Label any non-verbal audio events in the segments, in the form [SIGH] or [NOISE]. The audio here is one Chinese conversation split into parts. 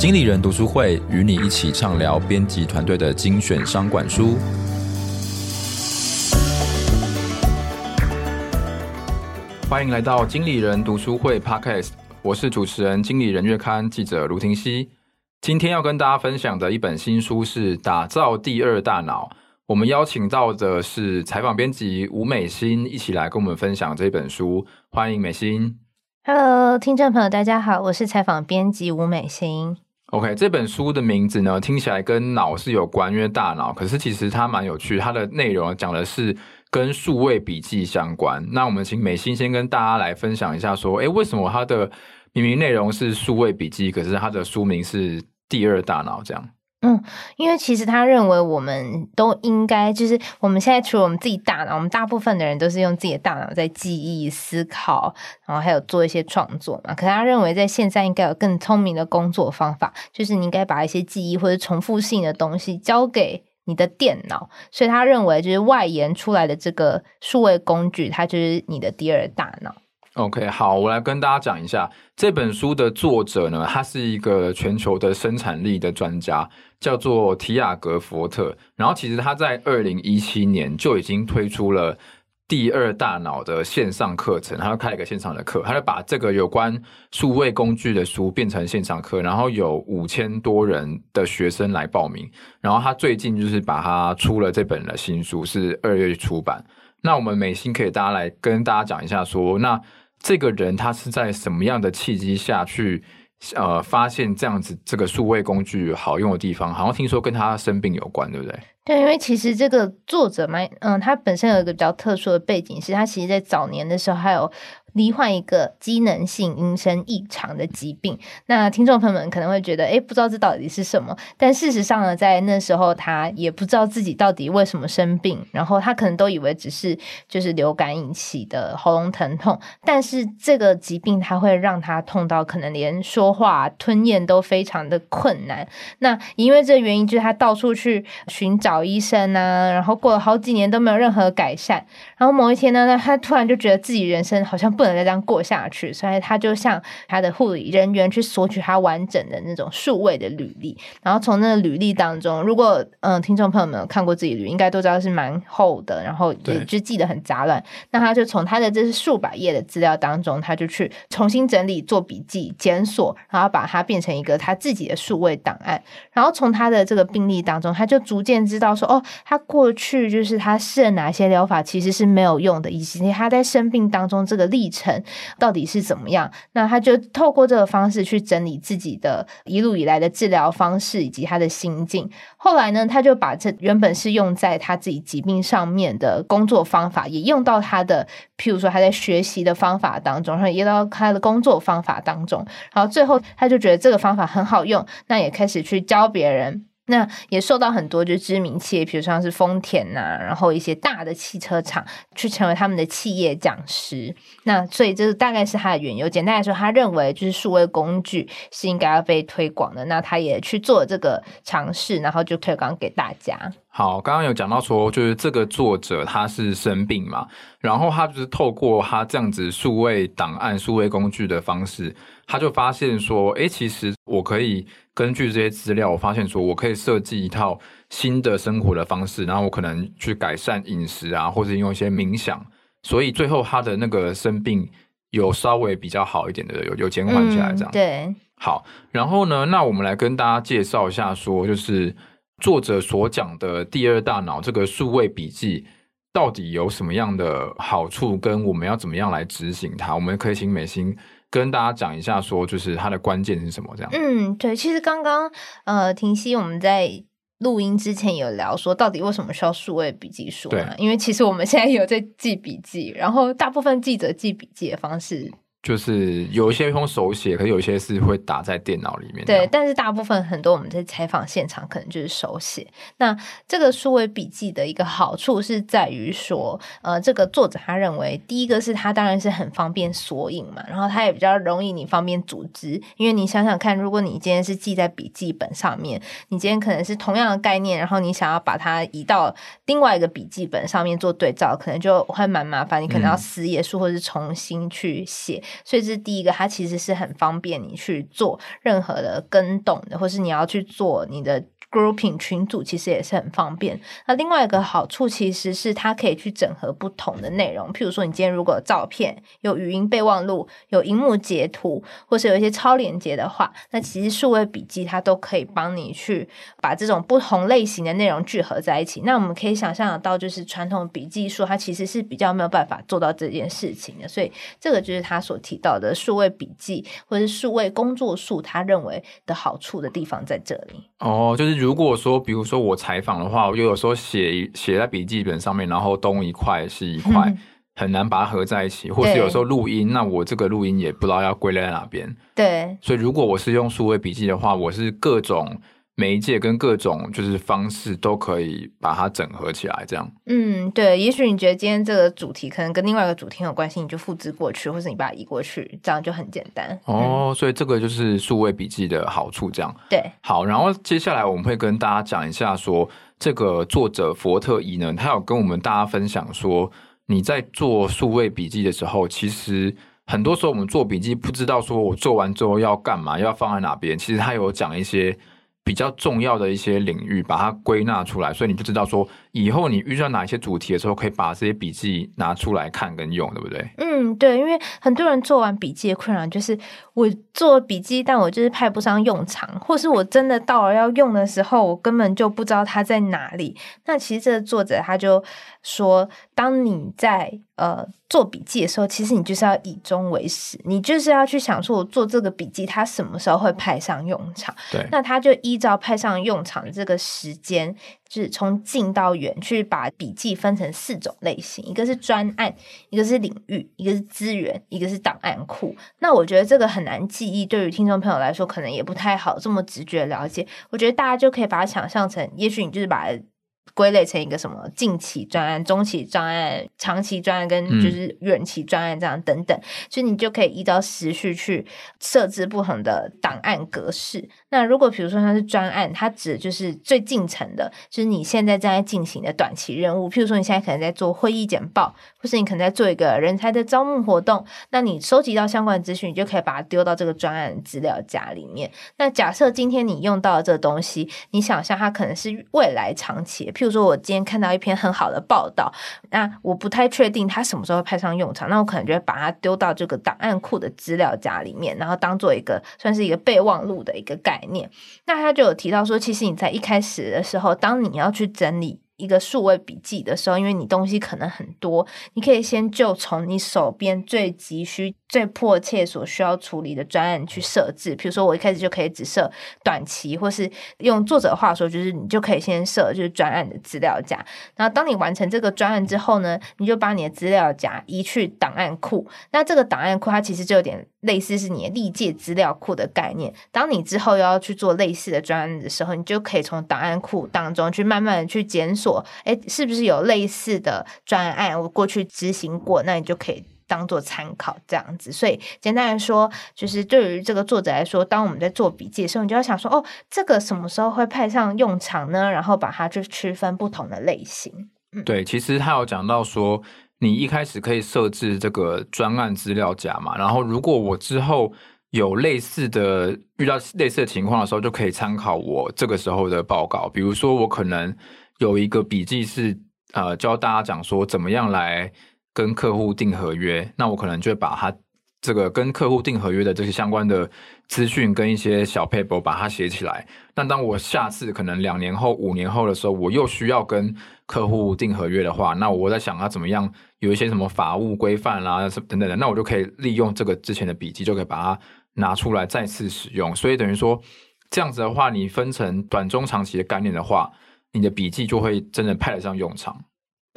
经理人读书会与你一起畅聊编辑团队的精选商管书。欢迎来到经理人读书会 Podcast，我是主持人经理人月刊记者卢廷熙。今天要跟大家分享的一本新书是《打造第二大脑》。我们邀请到的是采访编辑吴美欣，一起来跟我们分享这本书。欢迎美欣。Hello，听众朋友，大家好，我是采访编辑吴美欣。OK，这本书的名字呢，听起来跟脑是有关，因为大脑。可是其实它蛮有趣，它的内容讲的是跟数位笔记相关。那我们请美心先跟大家来分享一下，说，诶，为什么它的明明内容是数位笔记，可是它的书名是第二大脑这样？嗯，因为其实他认为我们都应该，就是我们现在除了我们自己大脑，我们大部分的人都是用自己的大脑在记忆、思考，然后还有做一些创作嘛。可他认为在现在应该有更聪明的工作方法，就是你应该把一些记忆或者重复性的东西交给你的电脑。所以他认为，就是外延出来的这个数位工具，它就是你的第二大脑。OK，好，我来跟大家讲一下这本书的作者呢，他是一个全球的生产力的专家，叫做提亚格·佛特。然后，其实他在二零一七年就已经推出了第二大脑的线上课程，他开了一个线上的课，他就把这个有关数位工具的书变成线上课，然后有五千多人的学生来报名。然后他最近就是把它出了这本的新书，是二月出版。那我们美心可以大家来跟大家讲一下说，那。这个人他是在什么样的契机下去呃发现这样子这个数位工具好用的地方？好像听说跟他生病有关，对不对？对，因为其实这个作者嘛，嗯，他本身有一个比较特殊的背景，是他其实在早年的时候还有。罹患一个机能性音声异常的疾病，那听众朋友们可能会觉得，诶，不知道这到底是什么？但事实上呢，在那时候他也不知道自己到底为什么生病，然后他可能都以为只是就是流感引起的喉咙疼痛，但是这个疾病它会让他痛到可能连说话、吞咽都非常的困难。那因为这原因，就是他到处去寻找医生啊，然后过了好几年都没有任何改善，然后某一天呢，那他突然就觉得自己人生好像。不能再这样过下去，所以他就向他的护理人员去索取他完整的那种数位的履历，然后从那个履历当中，如果嗯听众朋友们有看过自己履历，应该都知道是蛮厚的，然后也就记得很杂乱。那他就从他的这是数百页的资料当中，他就去重新整理、做笔记、检索，然后把它变成一个他自己的数位档案。然后从他的这个病例当中，他就逐渐知道说，哦，他过去就是他试了哪些疗法其实是没有用的，以及他在生病当中这个历程到底是怎么样？那他就透过这个方式去整理自己的一路以来的治疗方式以及他的心境。后来呢，他就把这原本是用在他自己疾病上面的工作方法，也用到他的，譬如说他在学习的方法当中，然后也到他的工作方法当中。然后最后他就觉得这个方法很好用，那也开始去教别人。那也受到很多就知名企业，比如像是丰田呐、然后一些大的汽车厂去成为他们的企业讲师。那所以这大概是他的缘由。简单来说，他认为就是数位工具是应该要被推广的。那他也去做这个尝试，然后就推广给大家。好，刚刚有讲到说，就是这个作者他是生病嘛，然后他就是透过他这样子数位档案、数位工具的方式，他就发现说，诶，其实我可以。根据这些资料，我发现说，我可以设计一套新的生活的方式，然后我可能去改善饮食啊，或者用一些冥想，所以最后他的那个生病有稍微比较好一点的，有有减缓下来这样。嗯，对，好，然后呢，那我们来跟大家介绍一下，说就是作者所讲的第二大脑这个数位笔记到底有什么样的好处，跟我们要怎么样来执行它？我们可以请美心。跟大家讲一下，说就是它的关键是什么？这样。嗯，对，其实刚刚呃，婷熙我们在录音之前有聊说，到底为什么需要数位笔记书嘛？因为其实我们现在有在记笔记，然后大部分记者记笔记的方式。就是有一些用手写，可是有一些是会打在电脑里面。对，但是大部分很多我们在采访现场可能就是手写。那这个数位笔记的一个好处是在于说，呃，这个作者他认为，第一个是他当然是很方便索引嘛，然后他也比较容易你方便组织，因为你想想看，如果你今天是记在笔记本上面，你今天可能是同样的概念，然后你想要把它移到另外一个笔记本上面做对照，可能就会蛮麻烦，你可能要撕页数或者是重新去写。所以这是第一个，它其实是很方便你去做任何的跟动的，或是你要去做你的。Grouping 群组其实也是很方便。那另外一个好处其实是它可以去整合不同的内容。譬如说，你今天如果有照片、有语音备忘录、有荧幕截图，或是有一些超连接的话，那其实数位笔记它都可以帮你去把这种不同类型的内容聚合在一起。那我们可以想象得到，就是传统笔记术它其实是比较没有办法做到这件事情的。所以这个就是他所提到的数位笔记或者是数位工作术，他认为的好处的地方在这里。哦，就是。如果说，比如说我采访的话，我就有时候写写在笔记本上面，然后东一块西一块，嗯，很难把它合在一起。或是有时候录音，那我这个录音也不知道要归类在哪边。对，所以如果我是用数位笔记的话，我是各种。媒介跟各种就是方式都可以把它整合起来，这样。嗯，对。也许你觉得今天这个主题可能跟另外一个主题有关系，你就复制过去，或者你把它移过去，这样就很简单。哦，嗯、所以这个就是数位笔记的好处，这样。对。好，然后接下来我们会跟大家讲一下说，说这个作者佛特伊呢，他有跟我们大家分享说，你在做数位笔记的时候，其实很多时候我们做笔记不知道说我做完之后要干嘛，要放在哪边。其实他有讲一些。比较重要的一些领域，把它归纳出来，所以你就知道说，以后你遇到哪一些主题的时候，可以把这些笔记拿出来看跟用，对不对？嗯，对，因为很多人做完笔记的困扰就是，我做笔记，但我就是派不上用场，或是我真的到了要用的时候，我根本就不知道它在哪里。那其实这个作者他就说，当你在呃。做笔记的时候，其实你就是要以终为始，你就是要去想说，我做这个笔记，它什么时候会派上用场？对，那他就依照派上用场的这个时间，就是从近到远，去把笔记分成四种类型：一个是专案，一个是领域，一个是资源，一个是档案库。那我觉得这个很难记忆，对于听众朋友来说，可能也不太好这么直觉了解。我觉得大家就可以把它想象成，也许你就是把。归类成一个什么近期专案、中期专案、长期专案跟就是远期专案这样等等，嗯，所以你就可以依照时序去设置不同的档案格式。那如果比如说它是专案，它指的就是最近程的，就是你现在正在进行的短期任务。譬如说你现在可能在做会议简报，或是你可能在做一个人才的招募活动，那你收集到相关的资讯，你就可以把它丢到这个专案资料夹里面。那假设今天你用到的这个东西，你想象它可能是未来长期，譬如说我今天看到一篇很好的报道，那我不太确定它什么时候派上用场，那我可能就会把它丢到这个档案库的资料夹里面，然后当做一个算是一个备忘录的一个概念。那他就有提到说，其实你在一开始的时候，当你要去整理。一个数位笔记的时候，因为你东西可能很多，你可以先就从你手边最急需、最迫切所需要处理的专案去设置。比如说，我一开始就可以只设短期，或是用作者话说，就是你就可以先设就是专案的资料夹。然后，当你完成这个专案之后呢，你就把你的资料夹移去档案库。那这个档案库它其实就有点类似是你的历届资料库的概念。当你之后要去做类似的专案的时候，你就可以从档案库当中去慢慢的去检索。哎，是不是有类似的专案？我过去执行过，那你就可以当做参考这样子。所以简单来说，就是对于这个作者来说，当我们在做笔记的时候，你就要想说，哦，这个什么时候会派上用场呢？然后把它去区分不同的类型。对，其实他有讲到说，你一开始可以设置这个专案资料夹嘛，然后如果我之后有类似的遇到类似的情况的时候，就可以参考我这个时候的报告。比如说，我可能。有一个笔记是呃教大家讲说怎么样来跟客户订合约，那我可能就会把它这个跟客户订合约的这些相关的资讯跟一些小 paper 把它写起来。那当我下次可能两年后、五年后的时候，我又需要跟客户订合约的话，那我在想他怎么样有一些什么法务规范啦等等的，那我就可以利用这个之前的笔记，就可以把它拿出来再次使用。所以等于说这样子的话，你分成短中长期的概念的话。你的笔记就会真的派得上用场。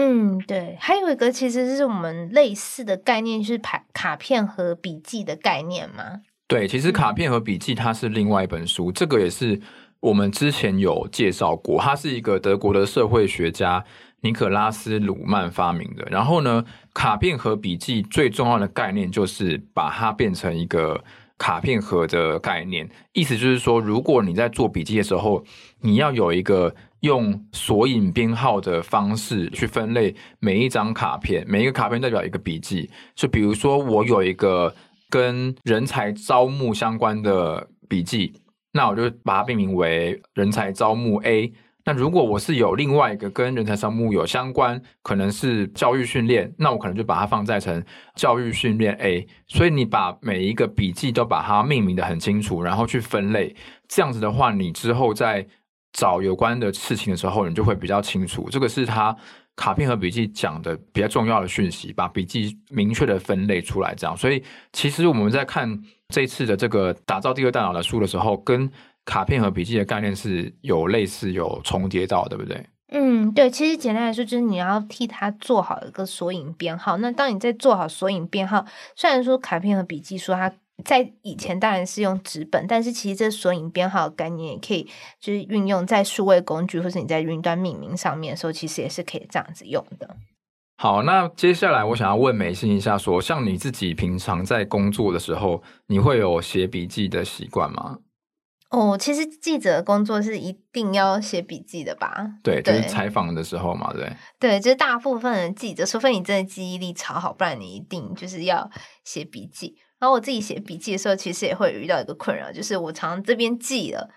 嗯，对，还有一个其实是我们类似的概念，就是卡卡片和笔记的概念嘛。对，其实卡片和笔记它是另外一本书，这个也是我们之前有介绍过，它是一个德国的社会学家尼可拉斯鲁曼发明的。然后呢，卡片和笔记最重要的概念就是把它变成一个。卡片盒的概念，意思就是说，如果你在做笔记的时候，你要有一个用索引编号的方式去分类每一张卡片，每一个卡片代表一个笔记。就比如说，我有一个跟人才招募相关的笔记，那我就把它命名为人才招募 A。那如果我是有另外一个跟人才招募有相关，可能是教育训练，那我可能就把它放在成教育训练 A。所以你把每一个笔记都把它命名得很清楚，然后去分类，这样子的话，你之后在找有关的事情的时候，你就会比较清楚。这个是他卡片和笔记讲的比较重要的讯息，把笔记明确的分类出来，这样。所以其实我们在看这次的这个打造第二大脑的书的时候，跟卡片和笔记的概念是有类似、有重叠到，对不对？嗯，对。其实简单来说，就是你要替他做好一个索引编号。那当你在做好索引编号，虽然说卡片和笔记说它在以前当然是用纸本，但是其实这索引编号的概念也可以就是运用在数位工具或是你在云端命名上面的时候，其实也是可以这样子用的。好，那接下来我想要问美欣一下说，说像你自己平常在工作的时候，你会有写笔记的习惯吗？哦，其实记者的工作是一定要写笔记的吧？对，就是采访的时候嘛，对。对，就是大部分的记者，除非你真的记忆力超好，不然你一定就是要写笔记。然后我自己写笔记的时候，其实也会遇到一个困扰，就是我常常这边记了。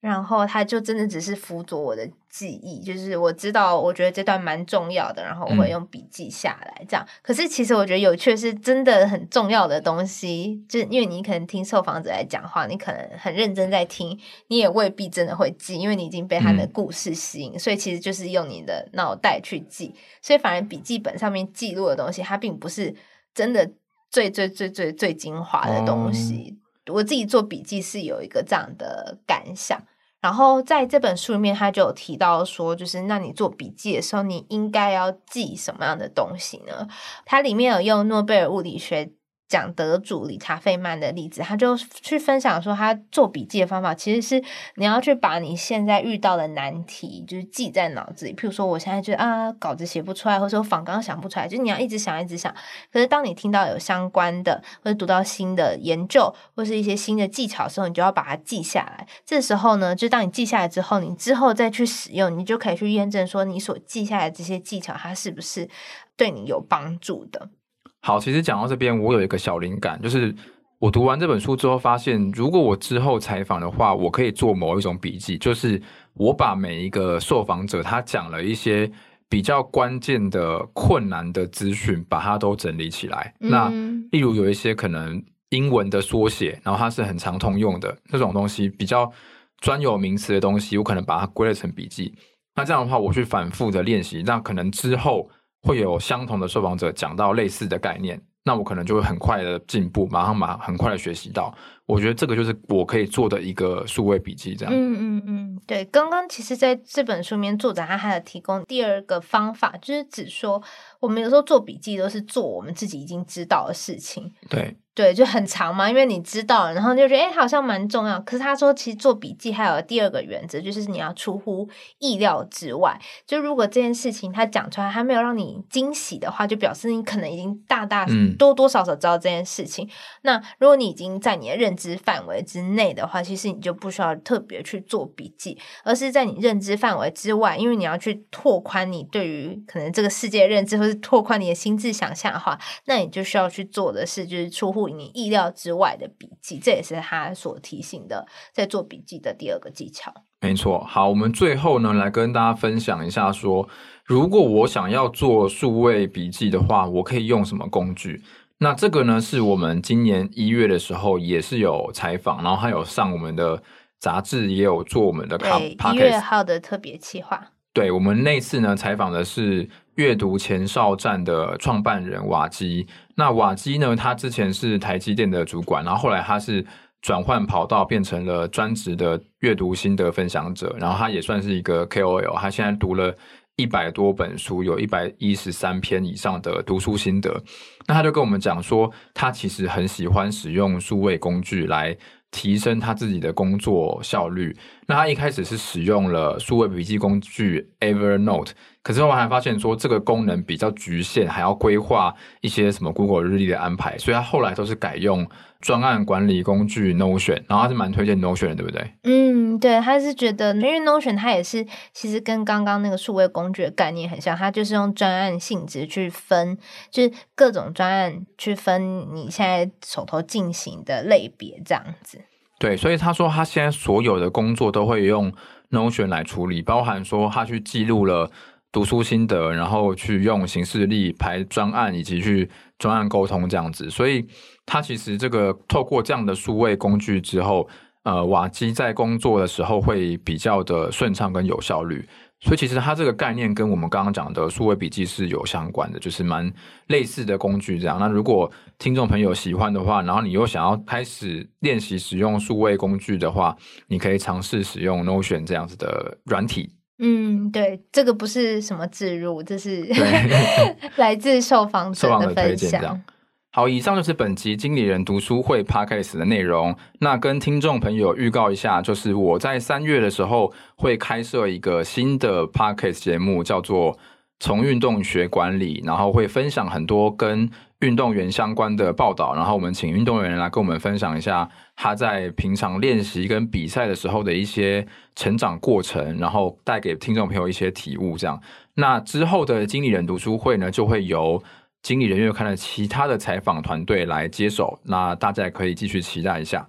然后他就真的只是辅佐我的记忆，就是我知道，我觉得这段蛮重要的，然后我会用笔记下来这样。嗯、可是其实我觉得有趣的是，真的很重要的东西，就因为你可能听受访者来讲话，你可能很认真在听，你也未必真的会记，因为你已经被他的故事吸引，嗯、所以其实就是用你的脑袋去记。所以反而笔记本上面记录的东西，它并不是真的最最最最最精华的东西。哦、我自己做笔记是有一个这样的感想。然后在这本书里面，他就有提到说，就是那你做笔记的时候，你应该要记什么样的东西呢？它里面有用诺贝尔物理学讲得主理查费曼的例子，他就去分享说，他做笔记的方法其实是你要去把你现在遇到的难题，就是记在脑子里。譬如说，我现在觉得啊，稿子写不出来，或者说仿纲想不出来，就你要一直想，一直想。可是当你听到有相关的，或者读到新的研究，或是一些新的技巧的时候，你就要把它记下来。这时候呢，就当你记下来之后，你之后再去使用，你就可以去验证说，你所记下来的这些技巧，它是不是对你有帮助的。好，其实讲到这边，我有一个小灵感，就是我读完这本书之后，发现如果我之后采访的话，我可以做某一种笔记，就是我把每一个受访者他讲了一些比较关键的困难的资讯，把它都整理起来。嗯、那例如有一些可能英文的缩写，然后它是很常通用的这种东西，比较专有名词的东西，我可能把它归类成笔记。那这样的话，我去反复的练习，那可能之后。会有相同的受访者讲到类似的概念，那我可能就会很快的进步，马上马很快的学习到。我觉得这个就是我可以做的一个数位笔记，这样。嗯嗯嗯，对。刚刚其实在这本书里面，作者他还有提供第二个方法，就是指说我们有时候做笔记都是做我们自己已经知道的事情。对。对，就很长嘛，因为你知道，然后就觉得哎，好像蛮重要。可是他说，其实做笔记还有第二个原则，就是你要出乎意料之外。就如果这件事情他讲出来，他没有让你惊喜的话，就表示你可能已经大大多多少少知道这件事情。嗯、那如果你已经在你的认知范围之内的话，其实你就不需要特别去做笔记，而是在你认知范围之外，因为你要去拓宽你对于可能这个世界认知，或是拓宽你的心智想象的话，那你就需要去做的事，就是出乎你意料之外的笔记，这也是他所提醒的，在做笔记的第二个技巧。没错，好，我们最后呢，来跟大家分享一下说，说如果我想要做数位笔记的话，我可以用什么工具？那这个呢，是我们今年一月的时候也是有采访，然后还有上我们的杂志，也有做我们的卡对一月号的特别企划。对，我们那次呢，采访的是阅读前哨站的创办人瓦基。那瓦基呢，他之前是台积电的主管，然后后来他是转换跑道，变成了专职的阅读心得分享者。然后他也算是一个 KOL，他现在读了一百多本书，有一百一十三篇以上的读书心得。那他就跟我们讲说，他其实很喜欢使用数位工具来提升他自己的工作效率。那他一开始是使用了数位笔记工具 Evernote，可是后来还发现说这个功能比较局限，还要规划一些什么 Google 日历的安排，所以他后来都是改用专案管理工具 Notion，然后他是蛮推荐 Notion 的，对不对？嗯，对，他是觉得因为 Notion 它也是其实跟刚刚那个数位工具的概念很像，它就是用专案性质去分，就是各种专案去分你现在手头进行的类别这样子。对，所以他说他现在所有的工作都会用 Notion 来处理，包含说他去记录了读书心得，然后去用行事历排专案，以及去专案沟通这样子。所以他其实这个透过这样的数位工具之后，呃，瓦基在工作的时候会比较的顺畅跟有效率。所以其实它这个概念跟我们刚刚讲的数位笔记是有相关的，就是蛮类似的工具这样。那如果听众朋友喜欢的话，然后你又想要开始练习使用数位工具的话，你可以尝试使用 Notion 这样子的软体。嗯，对，这个不是什么置入，这是 [LAUGHS] 来自受访者的分享。好，以上就是本集经理人读书会 Podcast 的内容。那跟听众朋友预告一下，就是我在三月的时候会开设一个新的 Podcast 节目，叫做《从运动学管理》，然后会分享很多跟运动员相关的报道。然后我们请运动员来跟我们分享一下他在平常练习跟比赛的时候的一些成长过程，然后带给听众朋友一些体悟。这样，那之后的经理人读书会呢，就会由经理人又看了其他的采访团队来接手，那大家也可以继续期待一下。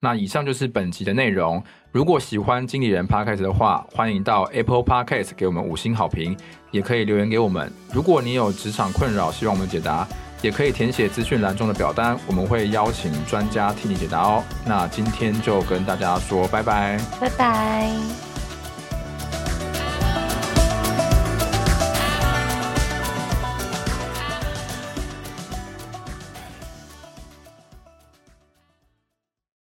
那以上就是本集的内容。如果喜欢经理人 Podcast 的话，欢迎到 Apple Podcast 给我们五星好评，也可以留言给我们。如果你有职场困扰，希望我们解答，也可以填写资讯栏中的表单，我们会邀请专家替你解答哦。那今天就跟大家说拜拜，拜拜。